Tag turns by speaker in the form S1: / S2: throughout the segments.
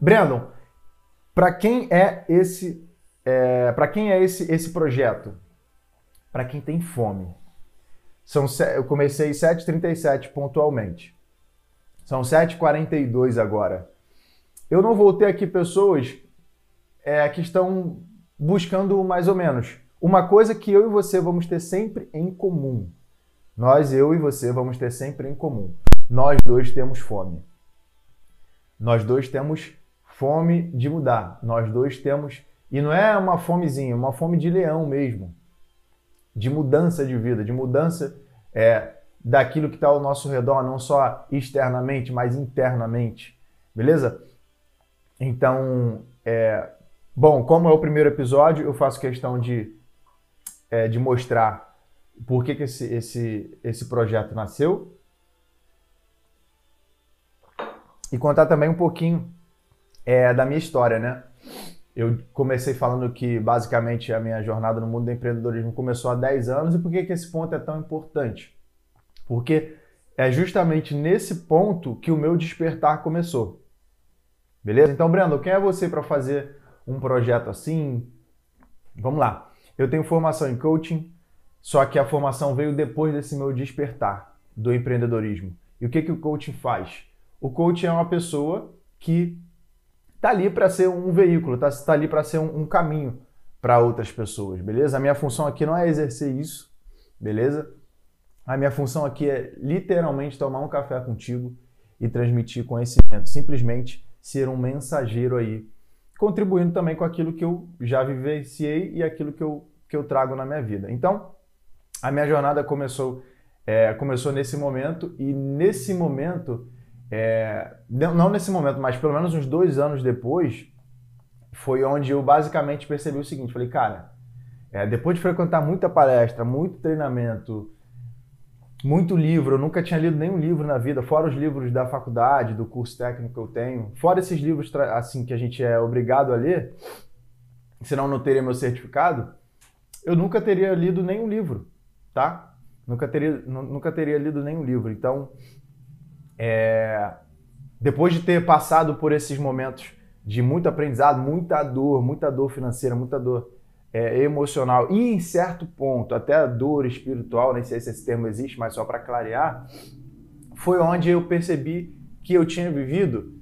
S1: Brandon, para quem é esse, é, para quem é esse esse projeto? Para quem tem fome. São eu comecei 7:37 pontualmente. São 7h42 agora. Eu não vou ter aqui pessoas é, que estão buscando mais ou menos uma coisa que eu e você vamos ter sempre em comum. Nós, eu e você, vamos ter sempre em comum. Nós dois temos fome. Nós dois temos fome de mudar. Nós dois temos. E não é uma fomezinha, é uma fome de leão mesmo. De mudança de vida, de mudança é, daquilo que está ao nosso redor, não só externamente, mas internamente. Beleza? Então, é, bom, como é o primeiro episódio, eu faço questão de, é, de mostrar por que, que esse, esse, esse projeto nasceu e contar também um pouquinho é, da minha história, né? Eu comecei falando que basicamente a minha jornada no mundo do empreendedorismo começou há 10 anos e por que, que esse ponto é tão importante? Porque é justamente nesse ponto que o meu despertar começou. Beleza? Então, Brando, quem é você para fazer um projeto assim? Vamos lá. Eu tenho formação em coaching, só que a formação veio depois desse meu despertar do empreendedorismo. E o que, que o coaching faz? O coaching é uma pessoa que está ali para ser um veículo, está tá ali para ser um, um caminho para outras pessoas, beleza? A minha função aqui não é exercer isso, beleza? A minha função aqui é literalmente tomar um café contigo e transmitir conhecimento, simplesmente ser um mensageiro aí, contribuindo também com aquilo que eu já vivenciei e aquilo que eu, que eu trago na minha vida. Então, a minha jornada começou, é, começou nesse momento e nesse momento é, não nesse momento, mas pelo menos uns dois anos depois, foi onde eu basicamente percebi o seguinte: falei, cara, é, depois de frequentar muita palestra, muito treinamento, muito livro, eu nunca tinha lido nenhum livro na vida, fora os livros da faculdade, do curso técnico que eu tenho, fora esses livros assim que a gente é obrigado a ler, senão não teria meu certificado, eu nunca teria lido nenhum livro, tá? Nunca teria, nunca teria lido nenhum livro. Então, é, depois de ter passado por esses momentos de muito aprendizado, muita dor, muita dor financeira, muita dor é, emocional e em certo ponto até dor espiritual, nem sei se esse termo existe, mas só para clarear, foi onde eu percebi que eu tinha vivido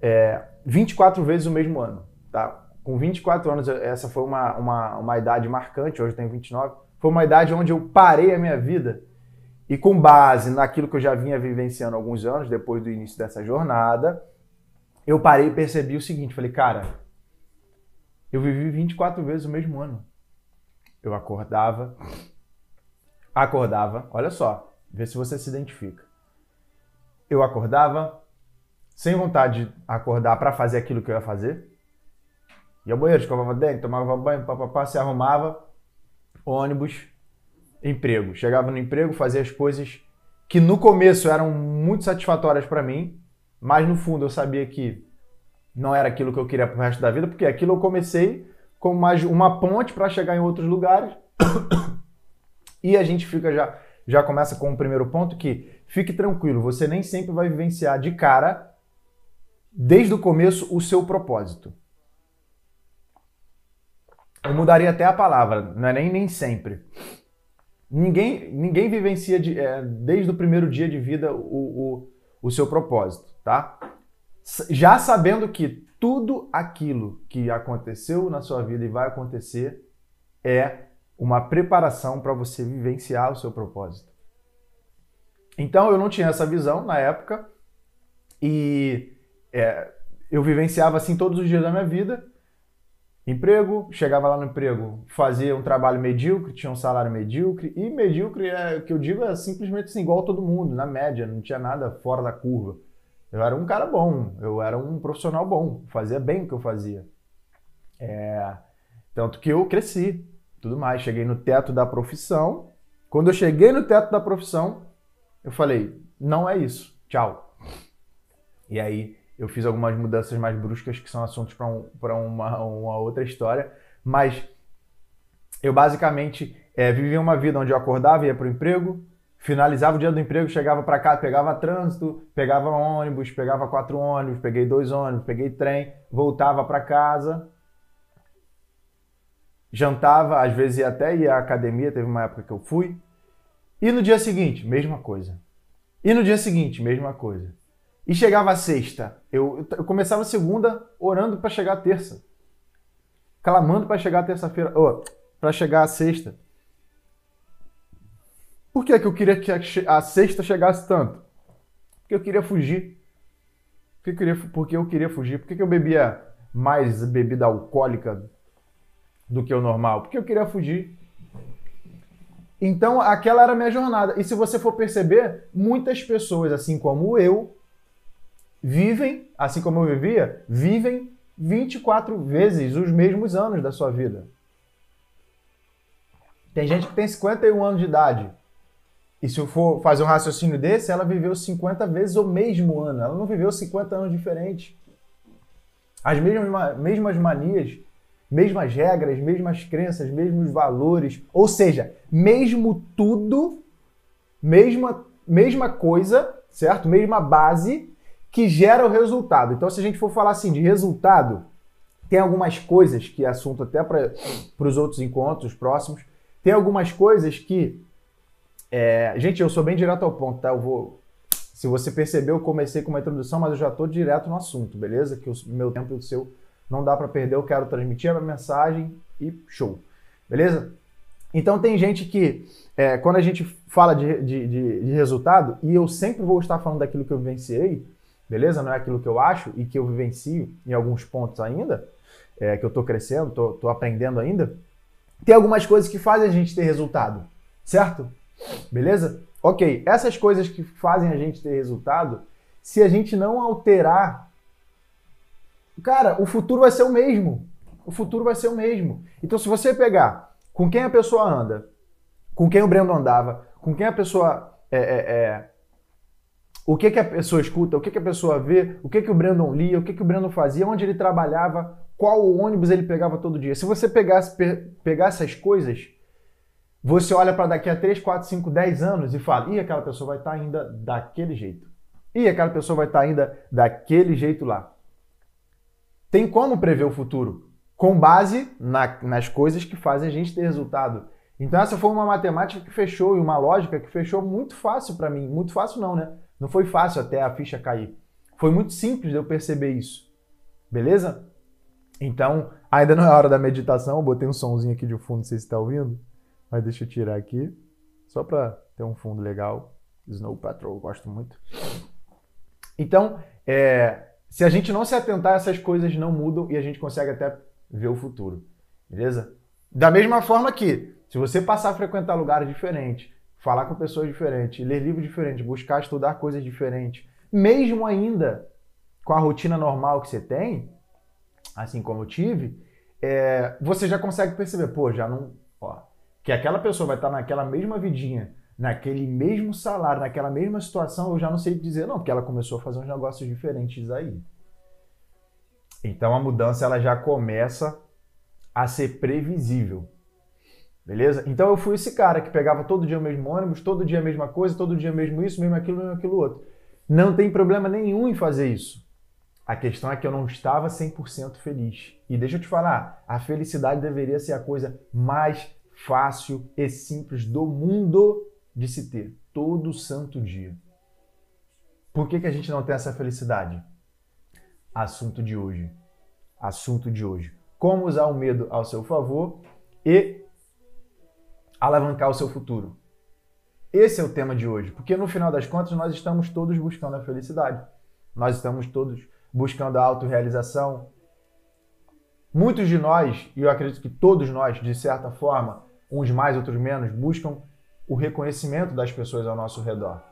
S1: é, 24 vezes o mesmo ano. Tá? Com 24 anos, essa foi uma, uma, uma idade marcante, hoje eu tenho 29, foi uma idade onde eu parei a minha vida e com base naquilo que eu já vinha vivenciando há alguns anos, depois do início dessa jornada, eu parei e percebi o seguinte: falei, cara, eu vivi 24 vezes o mesmo ano. Eu acordava, acordava, olha só, vê se você se identifica. Eu acordava sem vontade de acordar para fazer aquilo que eu ia fazer. Ia ao banheiro, escovava dente, tomava banho, papapá, se arrumava, ônibus, emprego. Chegava no emprego, fazia as coisas que no começo eram muito satisfatórias para mim, mas no fundo eu sabia que não era aquilo que eu queria pro resto da vida, porque aquilo eu comecei como mais uma ponte para chegar em outros lugares. e a gente fica já já começa com o primeiro ponto que fique tranquilo, você nem sempre vai vivenciar de cara desde o começo o seu propósito. Eu mudaria até a palavra, não é nem nem sempre. Ninguém, ninguém vivencia de, é, desde o primeiro dia de vida o, o, o seu propósito, tá? Já sabendo que tudo aquilo que aconteceu na sua vida e vai acontecer é uma preparação para você vivenciar o seu propósito. Então eu não tinha essa visão na época e é, eu vivenciava assim todos os dias da minha vida Emprego, chegava lá no emprego, fazia um trabalho medíocre, tinha um salário medíocre, e medíocre é o que eu digo é simplesmente assim, igual todo mundo, na média, não tinha nada fora da curva. Eu era um cara bom, eu era um profissional bom, fazia bem o que eu fazia. É, tanto que eu cresci, tudo mais. Cheguei no teto da profissão. Quando eu cheguei no teto da profissão, eu falei: não é isso, tchau. E aí eu fiz algumas mudanças mais bruscas que são assuntos para um, uma, uma outra história, mas eu basicamente é, vivia uma vida onde eu acordava, ia para o emprego, finalizava o dia do emprego, chegava para casa, pegava trânsito, pegava ônibus, pegava quatro ônibus, peguei dois ônibus, peguei trem, voltava para casa, jantava, às vezes ia até ir à academia, teve uma época que eu fui. E no dia seguinte, mesma coisa. E no dia seguinte, mesma coisa. E chegava a sexta, eu, eu começava segunda orando para chegar a terça. Clamando para chegar a terça-feira, oh, para chegar a sexta. Por que, que eu queria que a sexta chegasse tanto? Porque eu queria fugir. Porque eu queria, porque eu queria fugir. Por que eu bebia mais bebida alcoólica do que o normal? Porque eu queria fugir. Então, aquela era a minha jornada. E se você for perceber, muitas pessoas, assim como eu, vivem, assim como eu vivia, vivem 24 vezes os mesmos anos da sua vida. Tem gente que tem 51 anos de idade. E se eu for fazer um raciocínio desse, ela viveu 50 vezes o mesmo ano. Ela não viveu 50 anos diferentes. As mesmas, mesmas manias, mesmas regras, mesmas crenças, mesmos valores. Ou seja, mesmo tudo, mesma, mesma coisa, certo? Mesma base que gera o resultado. Então, se a gente for falar assim de resultado, tem algumas coisas que é assunto até para os outros encontros próximos, tem algumas coisas que. É, gente, eu sou bem direto ao ponto, tá? Eu vou. Se você percebeu, eu comecei com uma introdução, mas eu já estou direto no assunto, beleza? Que o meu tempo e o seu não dá para perder, eu quero transmitir a minha mensagem e show, beleza? Então tem gente que, é, quando a gente fala de, de, de, de resultado, e eu sempre vou estar falando daquilo que eu vivenciei, beleza? Não é aquilo que eu acho e que eu vivencio em alguns pontos ainda, é, que eu estou crescendo, estou aprendendo ainda. Tem algumas coisas que fazem a gente ter resultado, certo? Beleza? Ok, essas coisas que fazem a gente ter resultado, se a gente não alterar, cara, o futuro vai ser o mesmo. O futuro vai ser o mesmo. Então, se você pegar com quem a pessoa anda, com quem o Brendo andava, com quem a pessoa é, é, é o que, que a pessoa escuta, o que, que a pessoa vê, o que, que o Brandon lia, o que, que o Brandon fazia, onde ele trabalhava, qual ônibus ele pegava todo dia. Se você pegasse, pe pegar essas coisas, você olha para daqui a 3, 4, 5, 10 anos e fala: e aquela pessoa vai estar tá ainda daquele jeito. E aquela pessoa vai estar tá ainda daquele jeito lá. Tem como prever o futuro? Com base na, nas coisas que fazem a gente ter resultado. Então, essa foi uma matemática que fechou e uma lógica que fechou muito fácil para mim. Muito fácil, não, né? Não foi fácil até a ficha cair. Foi muito simples eu perceber isso. Beleza? Então, ainda não é hora da meditação. Eu botei um somzinho aqui de fundo, não sei se está ouvindo. Mas deixa eu tirar aqui. Só para ter um fundo legal. Snow Patrol, gosto muito. Então, é, se a gente não se atentar, essas coisas não mudam e a gente consegue até ver o futuro. Beleza? Da mesma forma que, se você passar a frequentar lugares diferentes, falar com pessoas diferentes, ler livros diferentes, buscar estudar coisas diferentes, mesmo ainda com a rotina normal que você tem, assim como eu tive, é, você já consegue perceber, pô, já não. Ó, que aquela pessoa vai estar naquela mesma vidinha, naquele mesmo salário, naquela mesma situação, eu já não sei dizer, não, porque ela começou a fazer uns negócios diferentes aí. Então a mudança ela já começa a ser previsível. Beleza? Então eu fui esse cara que pegava todo dia o mesmo ônibus, todo dia a mesma coisa, todo dia mesmo isso, mesmo aquilo, mesmo aquilo outro. Não tem problema nenhum em fazer isso. A questão é que eu não estava 100% feliz. E deixa eu te falar, a felicidade deveria ser a coisa mais fácil e simples do mundo de se ter, todo santo dia. Por que, que a gente não tem essa felicidade? Assunto de hoje. Assunto de hoje. Como usar o medo ao seu favor e alavancar o seu futuro. Esse é o tema de hoje, porque no final das contas nós estamos todos buscando a felicidade. Nós estamos todos buscando a autorrealização. Muitos de nós, e eu acredito que todos nós, de certa forma, uns mais, outros menos, buscam o reconhecimento das pessoas ao nosso redor.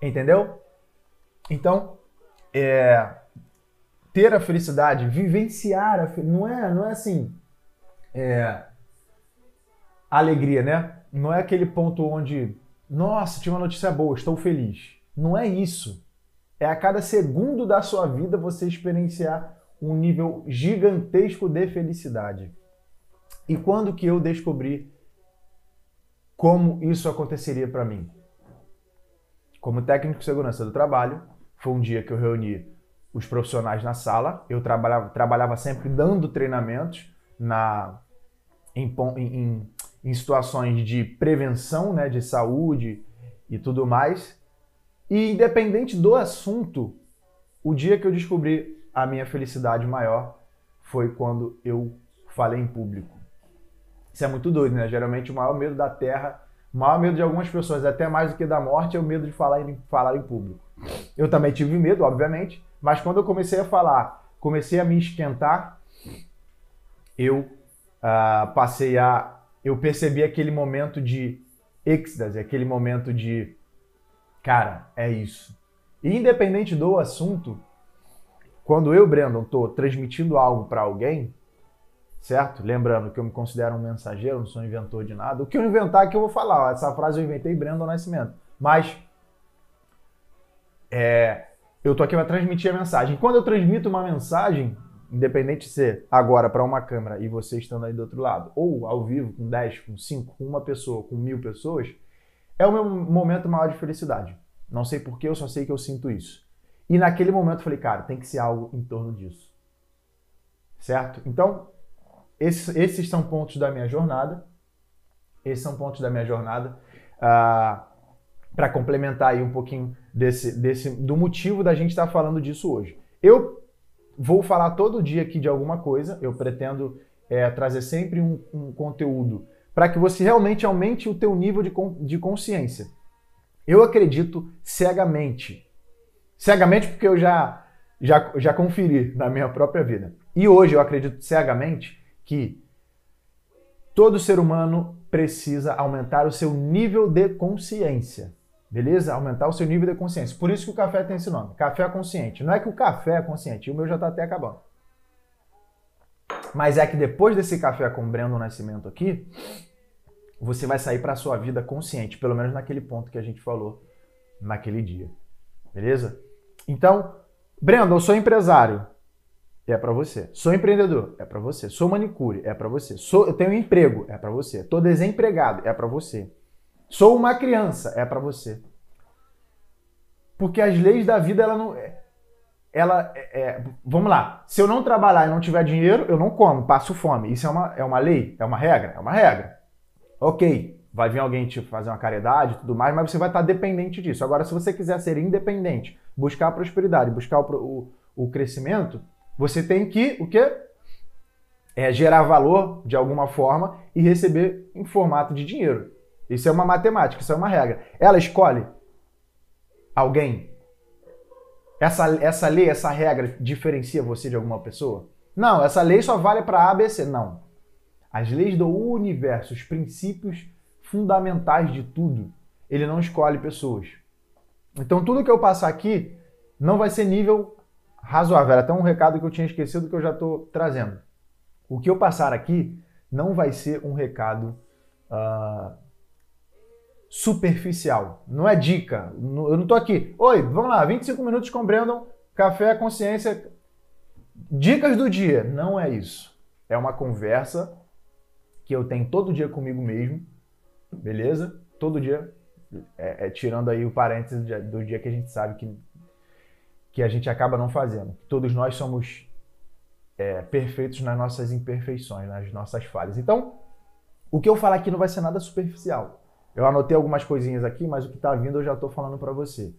S1: Entendeu? Então, é, ter a felicidade, vivenciar a não é não é assim é, alegria, né? Não é aquele ponto onde nossa, tive uma notícia boa, estou feliz. Não é isso. É a cada segundo da sua vida você experienciar um nível gigantesco de felicidade. E quando que eu descobri como isso aconteceria para mim? Como técnico de segurança do trabalho, foi um dia que eu reuni os profissionais na sala. Eu trabalhava, trabalhava sempre dando treinamentos na, em, em, em situações de prevenção, né, de saúde e tudo mais. E independente do assunto, o dia que eu descobri a minha felicidade maior foi quando eu falei em público. Isso é muito doido, né? Geralmente o maior medo da Terra, o maior medo de algumas pessoas, até mais do que da morte, é o medo de falar em, falar em público. Eu também tive medo, obviamente, mas quando eu comecei a falar, comecei a me esquentar, eu uh, passei a. Eu percebi aquele momento de êxtase, aquele momento de. Cara, é isso. E independente do assunto, quando eu, Brandon, estou transmitindo algo para alguém, certo? Lembrando que eu me considero um mensageiro, não sou um inventor de nada. O que eu inventar é que eu vou falar. Essa frase eu inventei Brandon Nascimento. Mas é, eu tô aqui para transmitir a mensagem. Quando eu transmito uma mensagem, independente de ser agora para uma câmera e você estando aí do outro lado, ou ao vivo com 10, com 5, com uma pessoa, com mil pessoas, é o meu momento maior de felicidade. Não sei porquê, eu só sei que eu sinto isso. E naquele momento eu falei, cara, tem que ser algo em torno disso. Certo? Então, esses, esses são pontos da minha jornada. Esses são pontos da minha jornada. Ah, para complementar aí um pouquinho desse, desse, do motivo da gente estar tá falando disso hoje. Eu vou falar todo dia aqui de alguma coisa, eu pretendo é, trazer sempre um, um conteúdo para que você realmente aumente o teu nível de, de consciência. Eu acredito cegamente. Cegamente porque eu já, já, já conferi na minha própria vida. E hoje eu acredito cegamente que todo ser humano precisa aumentar o seu nível de consciência. Beleza? Aumentar o seu nível de consciência. Por isso que o café tem esse nome. Café consciente. Não é que o café é consciente, o meu já está até acabando. Mas é que depois desse café com Breno Nascimento aqui, você vai sair para a sua vida consciente, pelo menos naquele ponto que a gente falou naquele dia. Beleza? Então, Brendo, eu sou empresário. É para você. Sou empreendedor, é para você. Sou manicure, é para você. Sou, eu tenho um emprego, é para você. Tô desempregado, é para você. Sou uma criança, é para você. Porque as leis da vida ela não é, ela é, é, vamos lá. Se eu não trabalhar e não tiver dinheiro, eu não como, passo fome. Isso é uma, é uma lei, é uma regra, é uma regra. Ok, vai vir alguém te fazer uma caridade e tudo mais, mas você vai estar dependente disso. Agora, se você quiser ser independente, buscar a prosperidade, buscar o, o, o crescimento, você tem que o quê? É gerar valor de alguma forma e receber em formato de dinheiro. Isso é uma matemática, isso é uma regra. Ela escolhe alguém. Essa, essa lei, essa regra diferencia você de alguma pessoa? Não, essa lei só vale para A, B, C. Não. As leis do universo, os princípios fundamentais de tudo, ele não escolhe pessoas. Então tudo que eu passar aqui não vai ser nível razoável. Até um recado que eu tinha esquecido que eu já estou trazendo. O que eu passar aqui não vai ser um recado uh, superficial. Não é dica. Eu não estou aqui. Oi, vamos lá, 25 minutos com Brandon, café, consciência. Dicas do dia. Não é isso. É uma conversa que eu tenho todo dia comigo mesmo, beleza? Todo dia, é, é, tirando aí o parênteses do dia que a gente sabe que, que a gente acaba não fazendo. Todos nós somos é, perfeitos nas nossas imperfeições, nas nossas falhas. Então, o que eu falar aqui não vai ser nada superficial. Eu anotei algumas coisinhas aqui, mas o que está vindo eu já estou falando para você.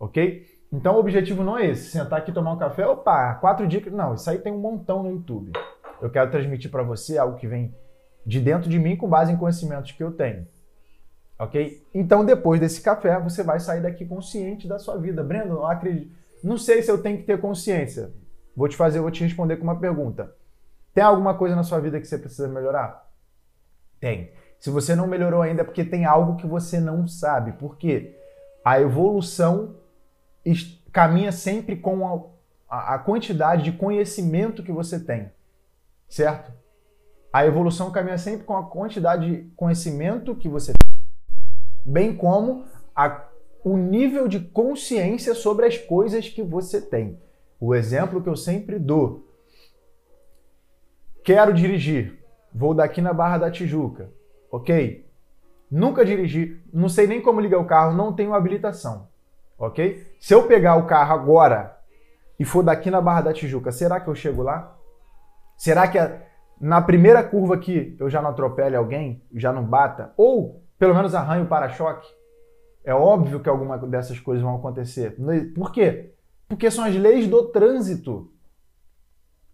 S1: Ok? Então o objetivo não é esse, sentar aqui tomar um café, opa, quatro dicas. Não, isso aí tem um montão no YouTube. Eu quero transmitir para você algo que vem de dentro de mim com base em conhecimentos que eu tenho. Ok? Então, depois desse café, você vai sair daqui consciente da sua vida. Breno, não acredito. Não sei se eu tenho que ter consciência. Vou te fazer, vou te responder com uma pergunta. Tem alguma coisa na sua vida que você precisa melhorar? Tem. Se você não melhorou ainda é porque tem algo que você não sabe. Por quê? A evolução caminha sempre com a, a quantidade de conhecimento que você tem. Certo? A evolução caminha sempre com a quantidade de conhecimento que você tem, bem como a, o nível de consciência sobre as coisas que você tem. O exemplo que eu sempre dou. Quero dirigir. Vou daqui na Barra da Tijuca. Ok? Nunca dirigi, não sei nem como ligar o carro, não tenho habilitação. Ok? Se eu pegar o carro agora e for daqui na Barra da Tijuca, será que eu chego lá? Será que na primeira curva aqui eu já não atropele alguém, já não bata? Ou pelo menos arranho o para-choque? É óbvio que alguma dessas coisas vão acontecer. Por quê? Porque são as leis do trânsito.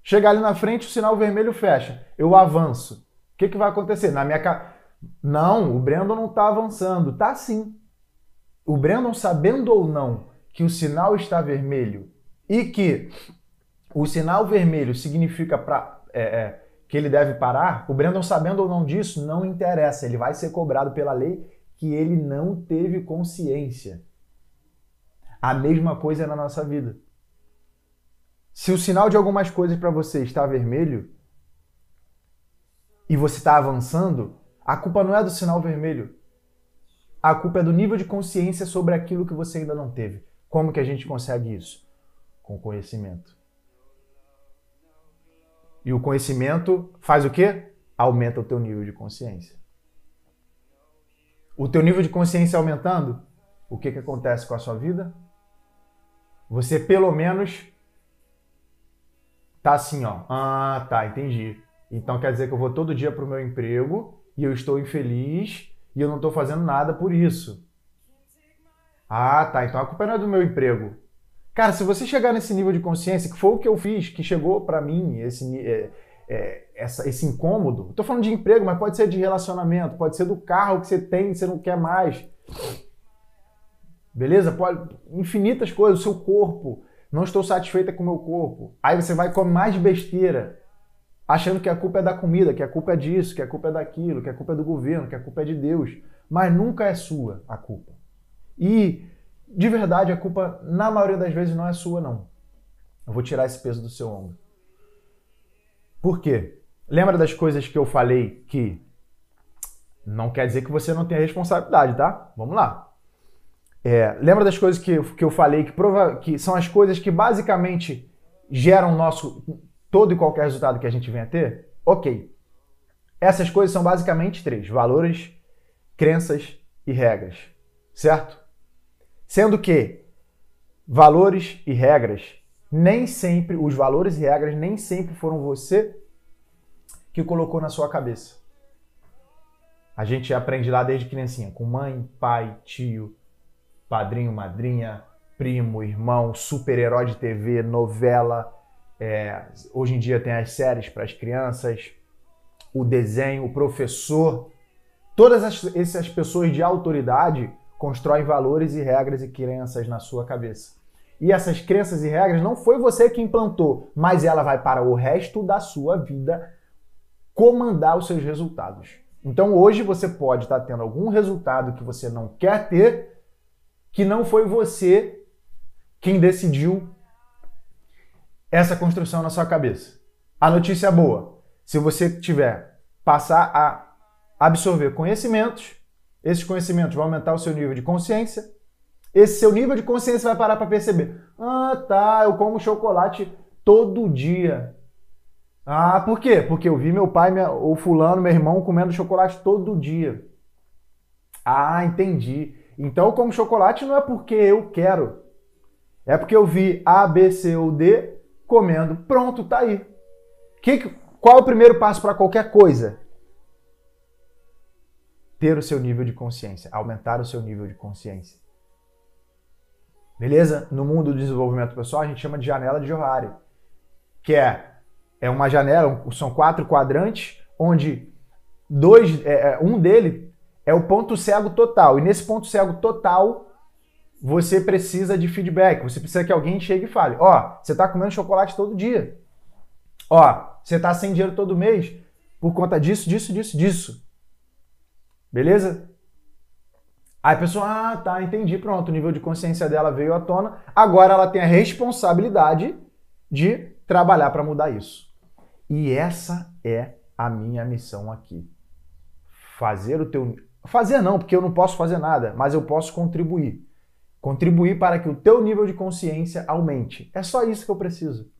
S1: Chegar ali na frente, o sinal vermelho fecha. Eu avanço. O que, que vai acontecer? Na minha ca... Não, o Brandon não está avançando. Tá sim. O Brandon, sabendo ou não que o sinal está vermelho e que o sinal vermelho significa pra, é, é, que ele deve parar, o Brandon, sabendo ou não disso, não interessa. Ele vai ser cobrado pela lei que ele não teve consciência. A mesma coisa é na nossa vida. Se o sinal de algumas coisas para você está vermelho e você está avançando, a culpa não é do sinal vermelho. A culpa é do nível de consciência sobre aquilo que você ainda não teve. Como que a gente consegue isso? Com conhecimento. E o conhecimento faz o quê? Aumenta o teu nível de consciência. O teu nível de consciência aumentando, o que, que acontece com a sua vida? Você pelo menos tá assim, ó. Ah, tá, entendi. Então quer dizer que eu vou todo dia pro meu emprego e eu estou infeliz e eu não estou fazendo nada por isso. Ah, tá. Então a culpa não é do meu emprego. Cara, se você chegar nesse nível de consciência, que foi o que eu fiz, que chegou para mim esse, é, essa, esse incômodo. Estou falando de emprego, mas pode ser de relacionamento, pode ser do carro que você tem e você não quer mais. Beleza? Pode, infinitas coisas. O seu corpo não estou satisfeita com o meu corpo. Aí você vai comer mais besteira, achando que a culpa é da comida, que a culpa é disso, que a culpa é daquilo, que a culpa é do governo, que a culpa é de Deus. Mas nunca é sua a culpa. E, de verdade, a culpa, na maioria das vezes, não é sua, não. Eu vou tirar esse peso do seu ombro. Por quê? Lembra das coisas que eu falei que não quer dizer que você não tenha responsabilidade, tá? Vamos lá. É, lembra das coisas que, que eu falei que, prova, que são as coisas que basicamente geram nosso todo e qualquer resultado que a gente venha a ter? Ok. Essas coisas são basicamente três: valores, crenças e regras. Certo? Sendo que valores e regras nem sempre, os valores e regras nem sempre foram você que colocou na sua cabeça. A gente aprende lá desde criancinha, com mãe, pai, tio, padrinho, madrinha, primo, irmão, super-herói de TV, novela. É, hoje em dia tem as séries para as crianças, o desenho, o professor. Todas as, essas pessoas de autoridade constroem valores e regras e crenças na sua cabeça. E essas crenças e regras não foi você que implantou, mas ela vai para o resto da sua vida comandar os seus resultados. Então hoje você pode estar tendo algum resultado que você não quer ter que não foi você quem decidiu essa construção na sua cabeça. A notícia boa: se você tiver passar a absorver conhecimentos, esses conhecimentos vão aumentar o seu nível de consciência. Esse seu nível de consciência vai parar para perceber. Ah, tá, eu como chocolate todo dia. Ah, por quê? Porque eu vi meu pai, minha, ou fulano, meu irmão comendo chocolate todo dia. Ah, entendi. Então, como chocolate não é porque eu quero. É porque eu vi A, B, C ou D comendo. Pronto, tá aí. Que, qual é o primeiro passo para qualquer coisa? Ter o seu nível de consciência, aumentar o seu nível de consciência. Beleza? No mundo do desenvolvimento pessoal, a gente chama de janela de Johari, que é, é uma janela, são quatro quadrantes, onde dois, é, é um dele é o ponto cego total. E nesse ponto cego total, você precisa de feedback. Você precisa que alguém chegue e fale: Ó, oh, você está comendo chocolate todo dia. Ó, oh, você está sem dinheiro todo mês por conta disso, disso, disso, disso. Beleza? Aí a pessoa, ah, tá, entendi, pronto, o nível de consciência dela veio à tona. Agora ela tem a responsabilidade de trabalhar para mudar isso. E essa é a minha missão aqui. Fazer o teu Fazer não, porque eu não posso fazer nada, mas eu posso contribuir. Contribuir para que o teu nível de consciência aumente. É só isso que eu preciso.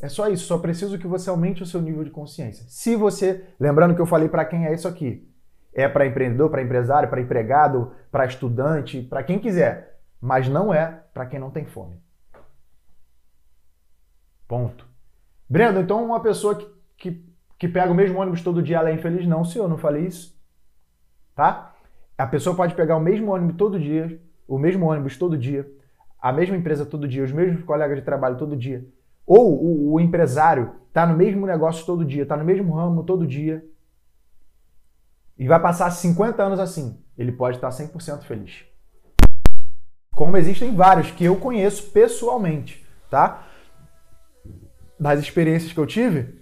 S1: É só isso, só preciso que você aumente o seu nível de consciência. Se você, lembrando que eu falei para quem é isso aqui, é para empreendedor, para empresário, para empregado, para estudante, para quem quiser, mas não é para quem não tem fome. Ponto. Brendo, então uma pessoa que, que, que pega o mesmo ônibus todo dia, ela é infeliz? Não, senhor, não falei isso. Tá? A pessoa pode pegar o mesmo ônibus todo dia, o mesmo ônibus todo dia, a mesma empresa todo dia, os mesmos colegas de trabalho todo dia, ou o, o empresário está no mesmo negócio todo dia, está no mesmo ramo todo dia, e vai passar 50 anos assim, ele pode estar 100% feliz. Como existem vários que eu conheço pessoalmente, tá? Das experiências que eu tive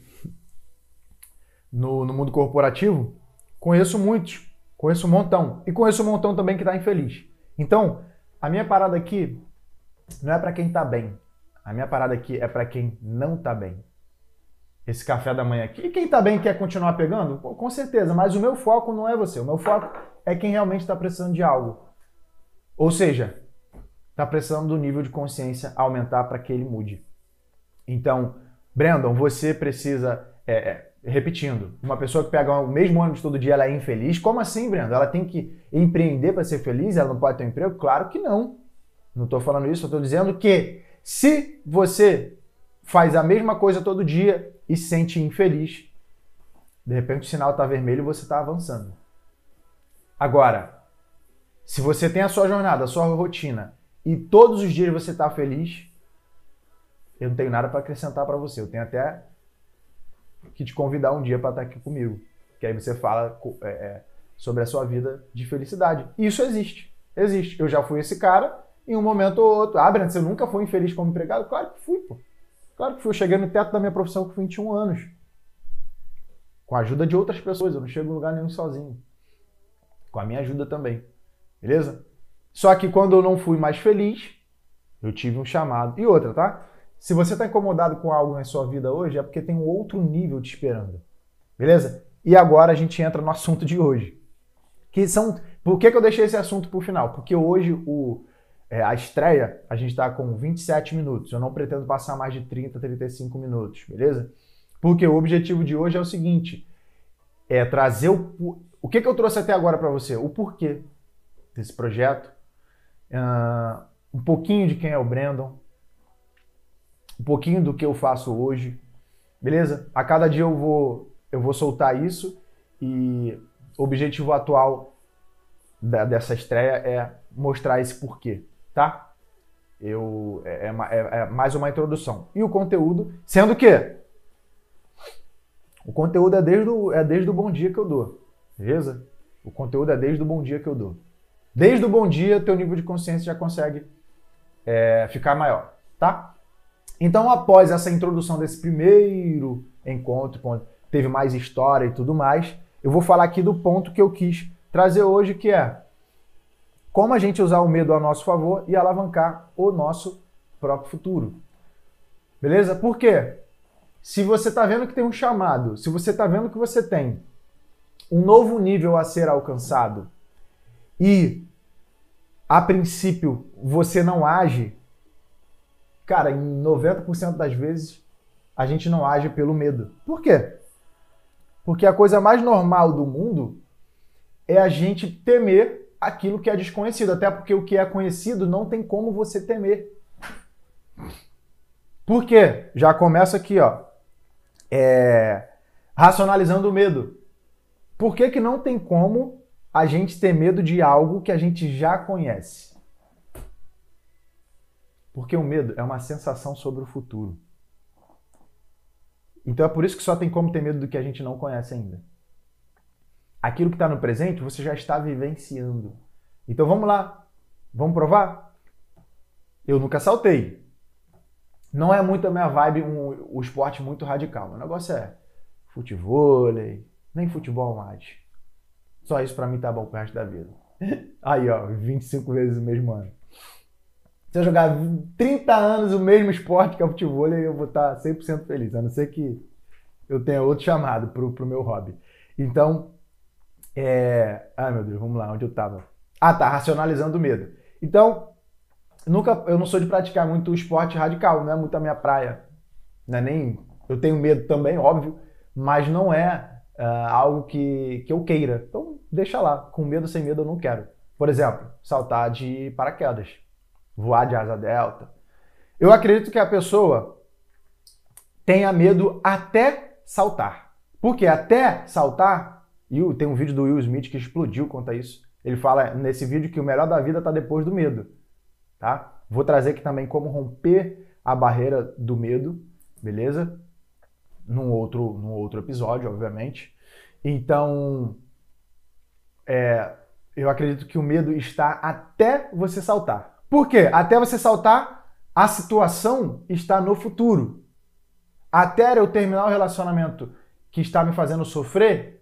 S1: no, no mundo corporativo, conheço muitos, conheço um montão. E conheço um montão também que está infeliz. Então, a minha parada aqui não é para quem está bem, a minha parada aqui é para quem não tá bem. Esse café da manhã aqui. E quem tá bem quer continuar pegando? Com certeza, mas o meu foco não é você. O meu foco é quem realmente está precisando de algo. Ou seja, está precisando do nível de consciência aumentar para que ele mude. Então, Brandon, você precisa. É, é, repetindo, uma pessoa que pega o mesmo ônibus todo dia, ela é infeliz. Como assim, Brandon? Ela tem que empreender para ser feliz? Ela não pode ter um emprego? Claro que não. Não estou falando isso, estou dizendo que se você faz a mesma coisa todo dia e se sente infeliz, de repente o sinal está vermelho e você está avançando. Agora, se você tem a sua jornada, a sua rotina e todos os dias você está feliz, eu não tenho nada para acrescentar para você. Eu tenho até que te convidar um dia para estar tá aqui comigo. Que aí você fala é, é, sobre a sua vida de felicidade. Isso existe. Existe. Eu já fui esse cara em um momento ou outro. Ah, Breno, você nunca foi infeliz como empregado? Claro que fui, pô. Claro que fui. Eu cheguei no teto da minha profissão com 21 anos. Com a ajuda de outras pessoas. Eu não chego em lugar nenhum sozinho. Com a minha ajuda também. Beleza? Só que quando eu não fui mais feliz, eu tive um chamado. E outra, tá? Se você está incomodado com algo na sua vida hoje, é porque tem um outro nível te esperando. Beleza? E agora a gente entra no assunto de hoje. Que são. Por que, que eu deixei esse assunto para o final? Porque hoje o, é, a estreia, a gente está com 27 minutos. Eu não pretendo passar mais de 30, 35 minutos, beleza? Porque o objetivo de hoje é o seguinte: é trazer o. O que, que eu trouxe até agora para você? O porquê desse projeto, uh, um pouquinho de quem é o Brandon, um pouquinho do que eu faço hoje, beleza? A cada dia eu vou, eu vou soltar isso e o objetivo atual da, dessa estreia é mostrar esse porquê tá? Eu, é, é, é, é mais uma introdução. E o conteúdo, sendo que o conteúdo é desde o, é desde o bom dia que eu dou, beleza? O conteúdo é desde o bom dia que eu dou. Desde o bom dia, teu nível de consciência já consegue é, ficar maior, tá? Então, após essa introdução desse primeiro encontro, onde teve mais história e tudo mais, eu vou falar aqui do ponto que eu quis trazer hoje, que é como a gente usar o medo a nosso favor e alavancar o nosso próprio futuro. Beleza? Por quê? Se você está vendo que tem um chamado, se você está vendo que você tem um novo nível a ser alcançado e a princípio você não age, cara, em 90% das vezes a gente não age pelo medo. Por quê? Porque a coisa mais normal do mundo é a gente temer aquilo que é desconhecido, até porque o que é conhecido não tem como você temer. Por quê? Já começa aqui, ó. É, racionalizando o medo. Por que, que não tem como a gente ter medo de algo que a gente já conhece? Porque o medo é uma sensação sobre o futuro. Então é por isso que só tem como ter medo do que a gente não conhece ainda aquilo que está no presente você já está vivenciando. Então vamos lá, vamos provar? Eu nunca saltei. Não é muito a minha vibe um, o esporte muito radical. O negócio é futebol, nem futebol mais. Só isso para mim tá bom pro resto da vida. Aí, ó, 25 vezes o mesmo ano. Se eu jogar 30 anos o mesmo esporte que é o futebol, eu vou estar 100% feliz. A não ser que eu tenha outro chamado pro, pro meu hobby. Então, é... Ai, meu Deus, vamos lá, onde eu estava? Ah, tá, racionalizando o medo. Então, nunca, eu não sou de praticar muito esporte radical, não é muito a minha praia. Não é nem. Eu tenho medo também, óbvio, mas não é uh, algo que, que eu queira. Então, deixa lá. Com medo sem medo eu não quero. Por exemplo, saltar de paraquedas, voar de asa delta. Eu acredito que a pessoa tenha medo até saltar. Porque até saltar, e tem um vídeo do Will Smith que explodiu quanto a isso. Ele fala nesse vídeo que o melhor da vida está depois do medo. Tá? Vou trazer aqui também como romper a barreira do medo, beleza? Num outro, num outro episódio, obviamente. Então, é, eu acredito que o medo está até você saltar. Por quê? Até você saltar, a situação está no futuro. Até eu terminar o relacionamento que está me fazendo sofrer,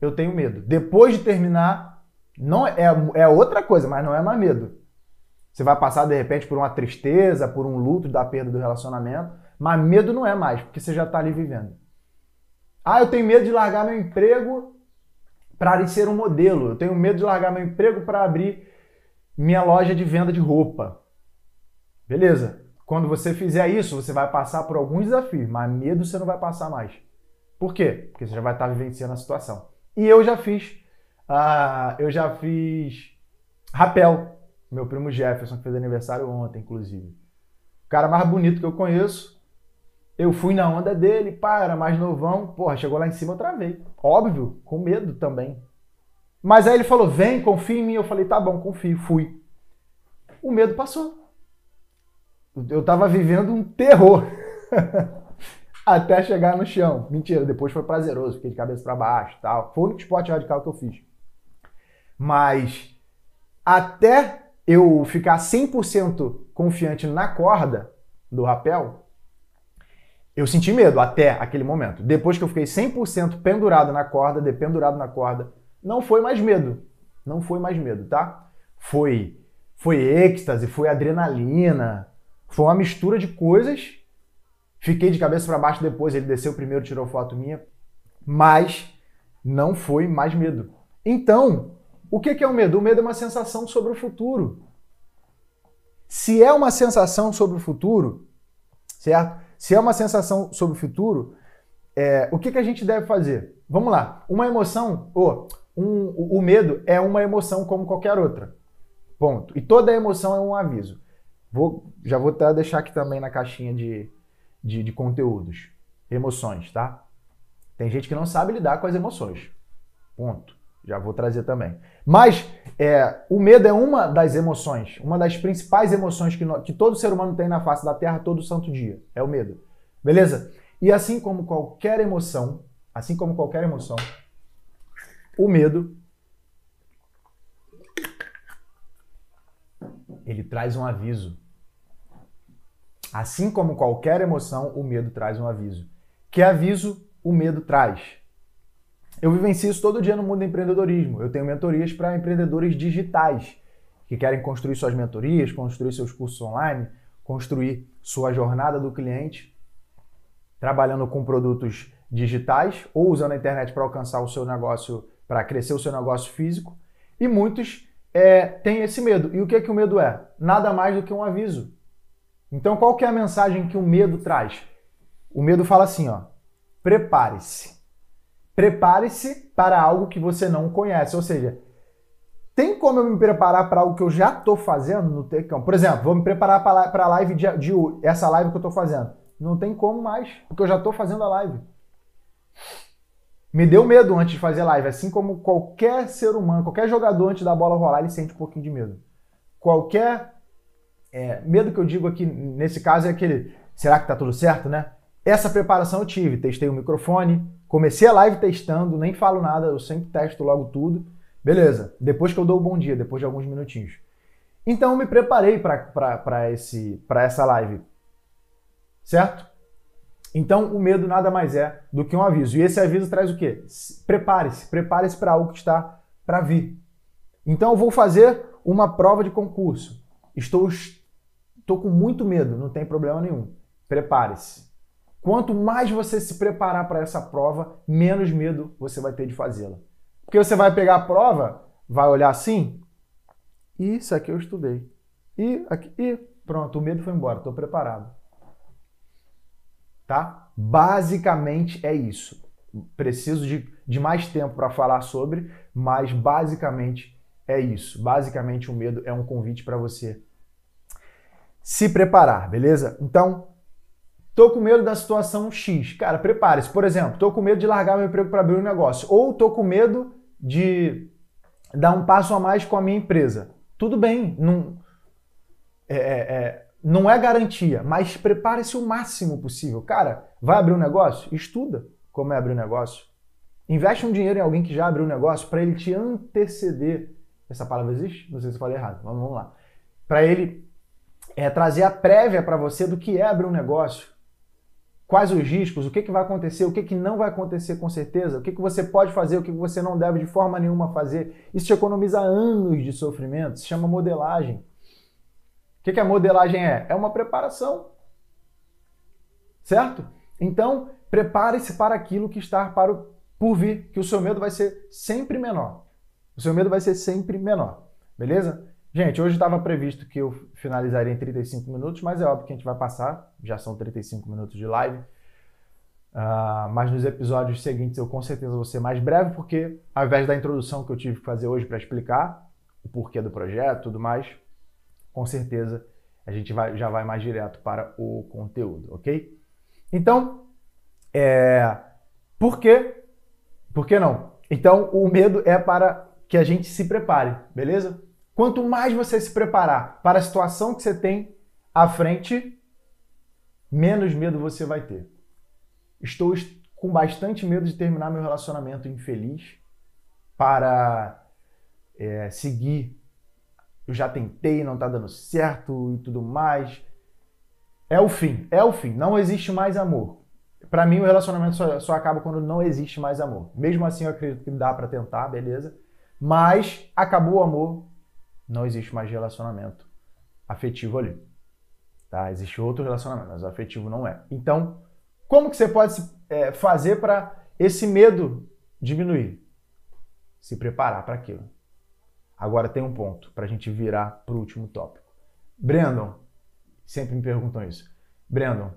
S1: eu tenho medo. Depois de terminar, não é, é outra coisa, mas não é mais medo. Você vai passar de repente por uma tristeza, por um luto da perda do relacionamento, mas medo não é mais, porque você já está ali vivendo. Ah, eu tenho medo de largar meu emprego para ser um modelo. Eu tenho medo de largar meu emprego para abrir minha loja de venda de roupa. Beleza. Quando você fizer isso, você vai passar por alguns desafios, mas medo você não vai passar mais. Por quê? Porque você já vai estar vivenciando a situação. E eu já fiz, uh, eu já fiz rapel meu primo Jefferson, que fez aniversário ontem, inclusive. O cara mais bonito que eu conheço. Eu fui na onda dele, pá, era mais novão. Porra, chegou lá em cima, eu travei. Óbvio, com medo também. Mas aí ele falou: vem, confia em mim. Eu falei: tá bom, confio. Fui. O medo passou. Eu tava vivendo um terror. Até chegar no chão. Mentira, depois foi prazeroso, fiquei de cabeça para baixo tal. Foi o único esporte radical que eu fiz. Mas até eu ficar 100% confiante na corda do rapel, eu senti medo até aquele momento. Depois que eu fiquei 100% pendurado na corda, dependurado na corda, não foi mais medo. Não foi mais medo, tá? Foi foi êxtase, foi adrenalina, foi uma mistura de coisas. Fiquei de cabeça para baixo depois, ele desceu primeiro, tirou foto minha, mas não foi mais medo. Então, o que é o medo? O medo é uma sensação sobre o futuro. Se é uma sensação sobre o futuro, certo? Se é uma sensação sobre o futuro, é, o que, que a gente deve fazer? Vamos lá. Uma emoção, oh, um, o medo é uma emoção como qualquer outra. Ponto. E toda emoção é um aviso. Vou, já vou até deixar aqui também na caixinha de, de, de conteúdos. Emoções, tá? Tem gente que não sabe lidar com as emoções. Ponto. Já vou trazer também. Mas é, o medo é uma das emoções, uma das principais emoções que, que todo ser humano tem na face da Terra todo santo dia. É o medo. Beleza? E assim como qualquer emoção, assim como qualquer emoção, o medo ele traz um aviso. Assim como qualquer emoção, o medo traz um aviso. Que aviso o medo traz? Eu vivencio isso todo dia no mundo do empreendedorismo. Eu tenho mentorias para empreendedores digitais que querem construir suas mentorias, construir seus cursos online, construir sua jornada do cliente, trabalhando com produtos digitais ou usando a internet para alcançar o seu negócio, para crescer o seu negócio físico. E muitos é, têm esse medo. E o que, é que o medo é? Nada mais do que um aviso. Então, qual que é a mensagem que o medo traz? O medo fala assim, ó: prepare-se. Prepare-se para algo que você não conhece. Ou seja, tem como eu me preparar para algo que eu já estou fazendo no Tecão? Por exemplo, vou me preparar para a live de, de, essa live que eu estou fazendo. Não tem como mais, porque eu já estou fazendo a live. Me deu medo antes de fazer live, assim como qualquer ser humano, qualquer jogador antes da bola rolar, ele sente um pouquinho de medo. Qualquer é, medo que eu digo aqui, nesse caso, é aquele, será que tá tudo certo, né? Essa preparação eu tive, testei o microfone, Comecei a live testando, nem falo nada, eu sempre testo logo tudo. Beleza, depois que eu dou o bom dia, depois de alguns minutinhos. Então eu me preparei para essa live. Certo? Então o medo nada mais é do que um aviso. E esse aviso traz o quê? Prepare-se, prepare-se para algo que está para vir. Então eu vou fazer uma prova de concurso. Estou, estou com muito medo, não tem problema nenhum. Prepare-se. Quanto mais você se preparar para essa prova, menos medo você vai ter de fazê-la. Porque você vai pegar a prova, vai olhar assim, isso aqui eu estudei. E aqui, e pronto, o medo foi embora, estou preparado. tá? Basicamente é isso. Preciso de, de mais tempo para falar sobre, mas basicamente é isso. Basicamente o medo é um convite para você se preparar, beleza? Então, tô com medo da situação X. Cara, prepare-se. Por exemplo, tô com medo de largar meu emprego para abrir um negócio. Ou tô com medo de dar um passo a mais com a minha empresa. Tudo bem, não é, é, é não é garantia, mas prepare-se o máximo possível. Cara, vai abrir um negócio? Estuda como é abrir um negócio. Investe um dinheiro em alguém que já abriu um negócio para ele te anteceder. Essa palavra existe? Não sei se eu falei errado. Vamos, vamos lá. Para ele é, trazer a prévia para você do que é abrir um negócio. Quais os riscos, o que, que vai acontecer, o que, que não vai acontecer com certeza, o que, que você pode fazer, o que, que você não deve de forma nenhuma fazer. Isso te economiza anos de sofrimento, se chama modelagem. O que, que a modelagem é? É uma preparação. Certo? Então, prepare-se para aquilo que está para o, por vir, que o seu medo vai ser sempre menor. O seu medo vai ser sempre menor. Beleza? Gente, hoje estava previsto que eu finalizaria em 35 minutos, mas é óbvio que a gente vai passar. Já são 35 minutos de live. Uh, mas nos episódios seguintes eu com certeza vou ser mais breve, porque ao invés da introdução que eu tive que fazer hoje para explicar o porquê do projeto e tudo mais, com certeza a gente vai, já vai mais direto para o conteúdo, ok? Então, é, por quê? Por que não? Então, o medo é para que a gente se prepare, beleza? Quanto mais você se preparar para a situação que você tem à frente, menos medo você vai ter. Estou com bastante medo de terminar meu relacionamento infeliz para é, seguir eu já tentei, não tá dando certo e tudo mais. É o fim, é o fim. Não existe mais amor. Para mim, o relacionamento só, só, acaba quando não existe mais amor. Mesmo assim, eu acredito que dá para tentar, beleza? Mas acabou o amor, não existe mais relacionamento afetivo ali. Tá? Existe outro relacionamento, mas afetivo não é. Então, como que você pode é, fazer para esse medo diminuir? Se preparar para aquilo. Agora tem um ponto para a gente virar para o último tópico. Brandon, sempre me perguntam isso. Brandon,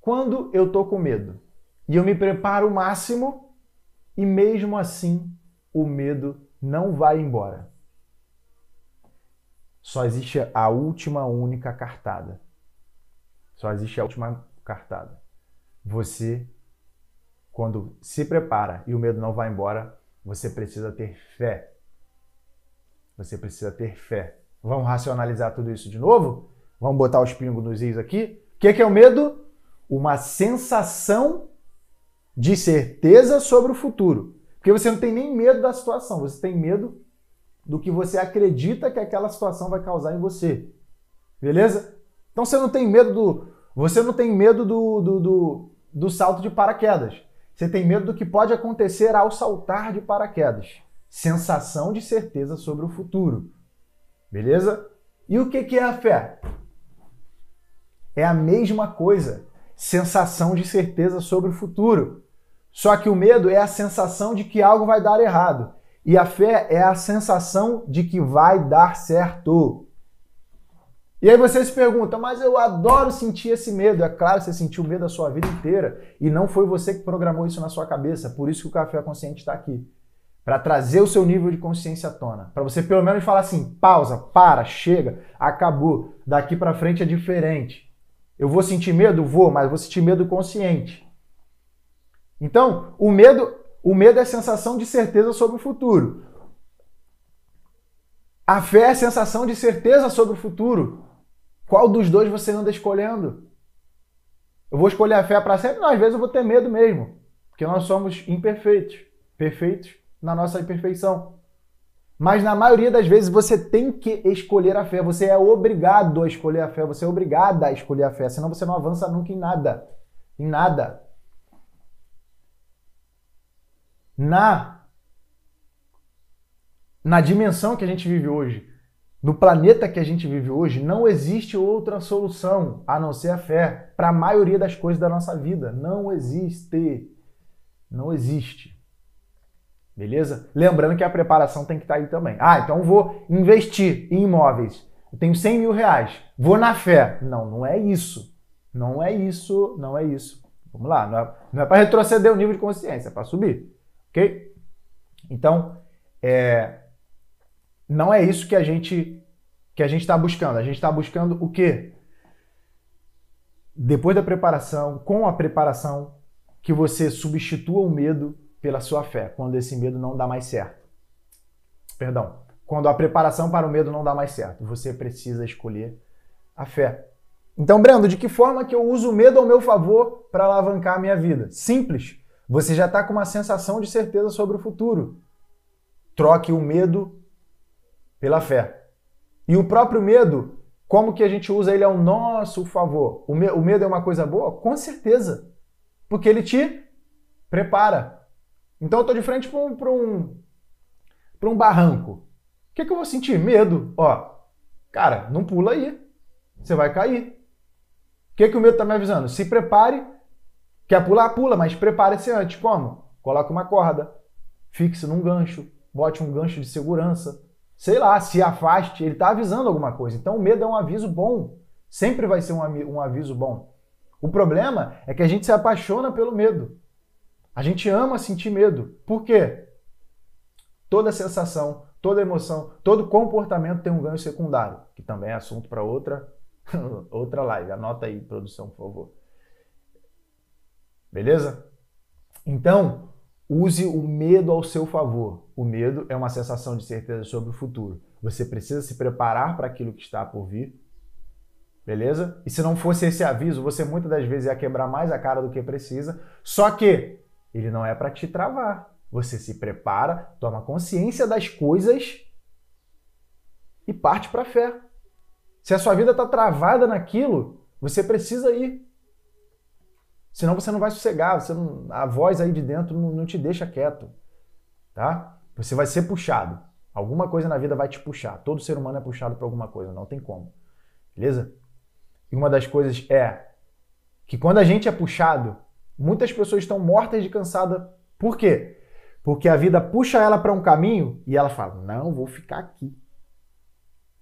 S1: quando eu tô com medo e eu me preparo o máximo e mesmo assim o medo não vai embora. Só existe a última única cartada. Só existe a última cartada. Você, quando se prepara e o medo não vai embora, você precisa ter fé você precisa ter fé. Vamos racionalizar tudo isso de novo? Vamos botar os pingos nos is aqui? O que é, que é o medo? Uma sensação de certeza sobre o futuro. Porque você não tem nem medo da situação, você tem medo do que você acredita que aquela situação vai causar em você. Beleza? Então você não tem medo do. Você não tem medo do, do, do, do salto de paraquedas. Você tem medo do que pode acontecer ao saltar de paraquedas sensação de certeza sobre o futuro. Beleza? E o que é a fé? É a mesma coisa. Sensação de certeza sobre o futuro. Só que o medo é a sensação de que algo vai dar errado. E a fé é a sensação de que vai dar certo. E aí você se pergunta, mas eu adoro sentir esse medo. É claro, você sentiu medo a sua vida inteira e não foi você que programou isso na sua cabeça. Por isso que o Café Consciente está aqui para trazer o seu nível de consciência à tona, para você pelo menos falar assim, pausa, para, chega, acabou, daqui para frente é diferente. Eu vou sentir medo, vou, mas vou sentir medo consciente. Então, o medo, o medo é a sensação de certeza sobre o futuro. A fé é a sensação de certeza sobre o futuro. Qual dos dois você anda escolhendo? Eu vou escolher a fé para sempre? Não, às vezes eu vou ter medo mesmo, porque nós somos imperfeitos. Perfeitos na nossa imperfeição. Mas na maioria das vezes você tem que escolher a fé, você é obrigado a escolher a fé, você é obrigada a escolher a fé, senão você não avança nunca em nada. Em nada. Na na dimensão que a gente vive hoje, no planeta que a gente vive hoje, não existe outra solução a não ser a fé para a maioria das coisas da nossa vida. Não existe. Não existe. Beleza? Lembrando que a preparação tem que estar tá aí também. Ah, então vou investir em imóveis. Eu tenho 100 mil reais. Vou na fé. Não, não é isso. Não é isso, não é isso. Vamos lá, não é, não é para retroceder o nível de consciência, é para subir. Ok? Então, é, não é isso que a gente que a gente está buscando. A gente está buscando o quê? Depois da preparação, com a preparação, que você substitua o medo pela sua fé, quando esse medo não dá mais certo. Perdão. Quando a preparação para o medo não dá mais certo, você precisa escolher a fé. Então, Brando, de que forma que eu uso o medo ao meu favor para alavancar a minha vida? Simples. Você já está com uma sensação de certeza sobre o futuro. Troque o medo pela fé. E o próprio medo, como que a gente usa ele ao nosso favor? O, me o medo é uma coisa boa? Com certeza. Porque ele te prepara. Então eu estou de frente para um, um, um barranco. O que, que eu vou sentir? Medo. Ó, cara, não pula aí. Você vai cair. O que, que o medo está me avisando? Se prepare. Quer pular? Pula, mas prepare-se antes. Como? Coloque uma corda. Fixe num gancho. Bote um gancho de segurança sei lá, se afaste, ele está avisando alguma coisa. Então o medo é um aviso bom. Sempre vai ser um, um aviso bom. O problema é que a gente se apaixona pelo medo. A gente ama sentir medo. Por quê? Toda sensação, toda emoção, todo comportamento tem um ganho secundário, que também é assunto para outra outra live. Anota aí, produção, por favor. Beleza? Então, Use o medo ao seu favor. O medo é uma sensação de certeza sobre o futuro. Você precisa se preparar para aquilo que está por vir. Beleza? E se não fosse esse aviso, você muitas das vezes ia quebrar mais a cara do que precisa. Só que ele não é para te travar. Você se prepara, toma consciência das coisas e parte para a fé. Se a sua vida está travada naquilo, você precisa ir. Senão você não vai sossegar, você não, a voz aí de dentro não, não te deixa quieto. Tá? Você vai ser puxado. Alguma coisa na vida vai te puxar. Todo ser humano é puxado por alguma coisa, não tem como. Beleza? E uma das coisas é que quando a gente é puxado, muitas pessoas estão mortas de cansada. Por quê? Porque a vida puxa ela para um caminho e ela fala: Não, vou ficar aqui.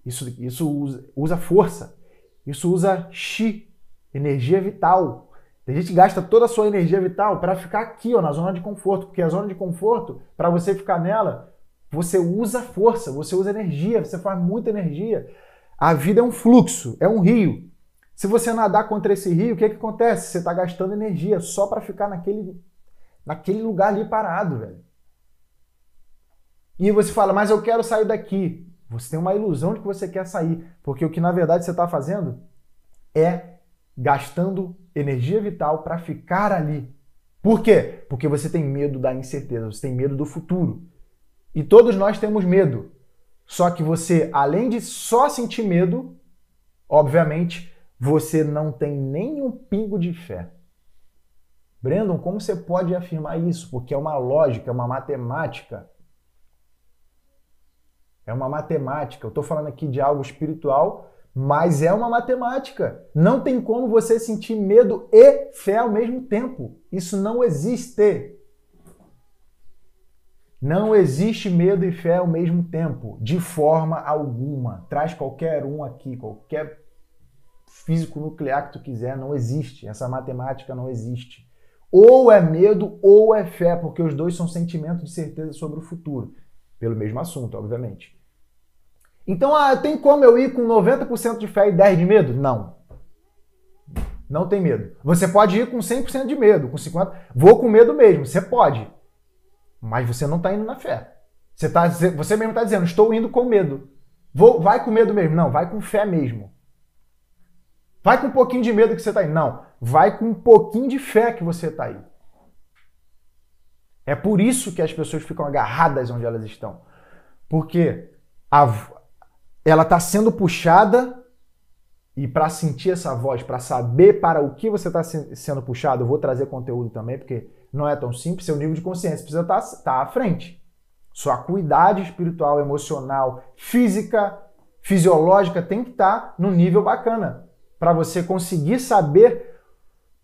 S1: Isso, isso usa, usa força. Isso usa chi, energia vital. Tem gente que gasta toda a sua energia vital para ficar aqui, ó, na zona de conforto, porque a zona de conforto, para você ficar nela, você usa força, você usa energia, você faz muita energia. A vida é um fluxo, é um rio. Se você nadar contra esse rio, o que, que acontece? Você está gastando energia só para ficar naquele, naquele lugar ali parado, velho. E você fala, mas eu quero sair daqui. Você tem uma ilusão de que você quer sair, porque o que na verdade você está fazendo é gastando energia vital para ficar ali. Por quê? Porque você tem medo da incerteza, você tem medo do futuro. E todos nós temos medo. Só que você, além de só sentir medo, obviamente, você não tem nenhum pingo de fé. Brandon, como você pode afirmar isso? Porque é uma lógica, é uma matemática. É uma matemática. Eu estou falando aqui de algo espiritual mas é uma matemática. Não tem como você sentir medo e fé ao mesmo tempo. Isso não existe. Não existe medo e fé ao mesmo tempo, de forma alguma. Traz qualquer um aqui, qualquer físico nuclear que tu quiser, não existe. Essa matemática não existe. Ou é medo ou é fé, porque os dois são sentimentos de certeza sobre o futuro. Pelo mesmo assunto, obviamente. Então, ah, tem como eu ir com 90% de fé e 10% de medo? Não. Não tem medo. Você pode ir com 100% de medo, com 50%. Vou com medo mesmo, você pode. Mas você não está indo na fé. Você, tá, você mesmo está dizendo, estou indo com medo. Vou, vai com medo mesmo. Não, vai com fé mesmo. Vai com um pouquinho de medo que você está indo. Não, vai com um pouquinho de fé que você está aí. É por isso que as pessoas ficam agarradas onde elas estão. Porque a, ela está sendo puxada e para sentir essa voz, para saber para o que você está sendo puxado, eu vou trazer conteúdo também, porque não é tão simples, seu nível de consciência precisa estar tá, tá à frente. Sua acuidade espiritual, emocional, física, fisiológica tem que estar tá no nível bacana, para você conseguir saber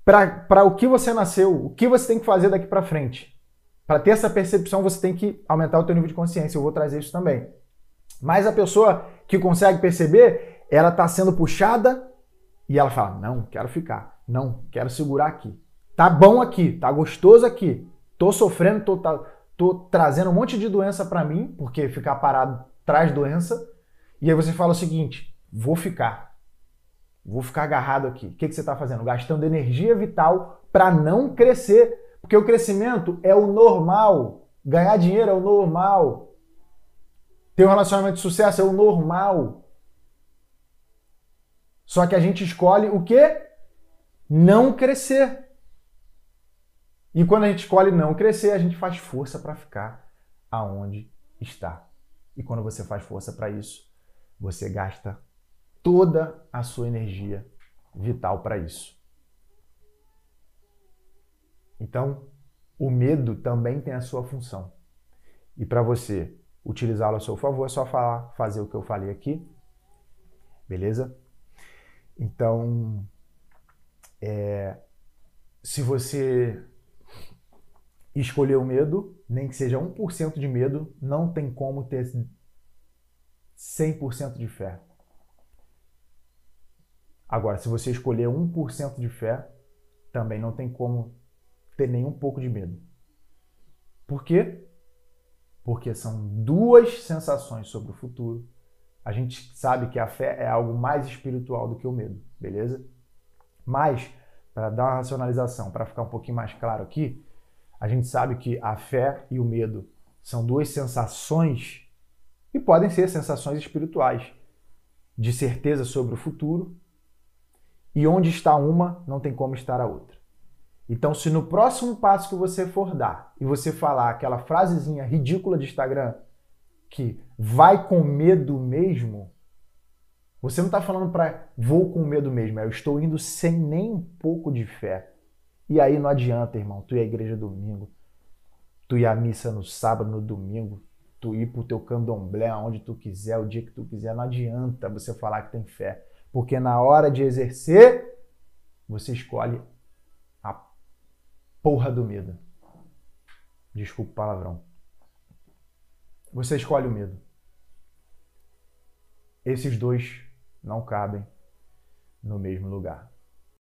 S1: para o que você nasceu, o que você tem que fazer daqui para frente. Para ter essa percepção, você tem que aumentar o teu nível de consciência. Eu vou trazer isso também. Mas a pessoa que consegue perceber, ela está sendo puxada e ela fala: Não, quero ficar. Não, quero segurar aqui. Tá bom aqui, tá gostoso aqui. Tô sofrendo, tô, tá, tô trazendo um monte de doença para mim, porque ficar parado traz doença. E aí você fala o seguinte: vou ficar. Vou ficar agarrado aqui. O que, que você está fazendo? Gastando energia vital para não crescer. Porque o crescimento é o normal. Ganhar dinheiro é o normal. Ter um relacionamento de sucesso é o normal. Só que a gente escolhe o quê? Não crescer. E quando a gente escolhe não crescer, a gente faz força para ficar aonde está. E quando você faz força para isso, você gasta toda a sua energia vital para isso. Então, o medo também tem a sua função. E para você utilizá-lo a seu favor, é só falar, fazer o que eu falei aqui. Beleza? Então, é, se você escolher o medo, nem que seja 1% de medo, não tem como ter 100% de fé. Agora, se você escolher 1% de fé, também não tem como ter nem um pouco de medo. Por quê? Porque são duas sensações sobre o futuro. A gente sabe que a fé é algo mais espiritual do que o medo, beleza? Mas, para dar uma racionalização, para ficar um pouquinho mais claro aqui, a gente sabe que a fé e o medo são duas sensações e podem ser sensações espirituais de certeza sobre o futuro. E onde está uma, não tem como estar a outra. Então, se no próximo passo que você for dar e você falar aquela frasezinha ridícula de Instagram que vai com medo mesmo, você não está falando para vou com medo mesmo, é eu estou indo sem nem um pouco de fé. E aí não adianta, irmão, tu ir à igreja domingo, tu ir à missa no sábado, no domingo, tu ir pro teu candomblé aonde tu quiser, o dia que tu quiser, não adianta você falar que tem fé. Porque na hora de exercer, você escolhe porra do medo. Desculpa o palavrão. Você escolhe o medo. Esses dois não cabem no mesmo lugar.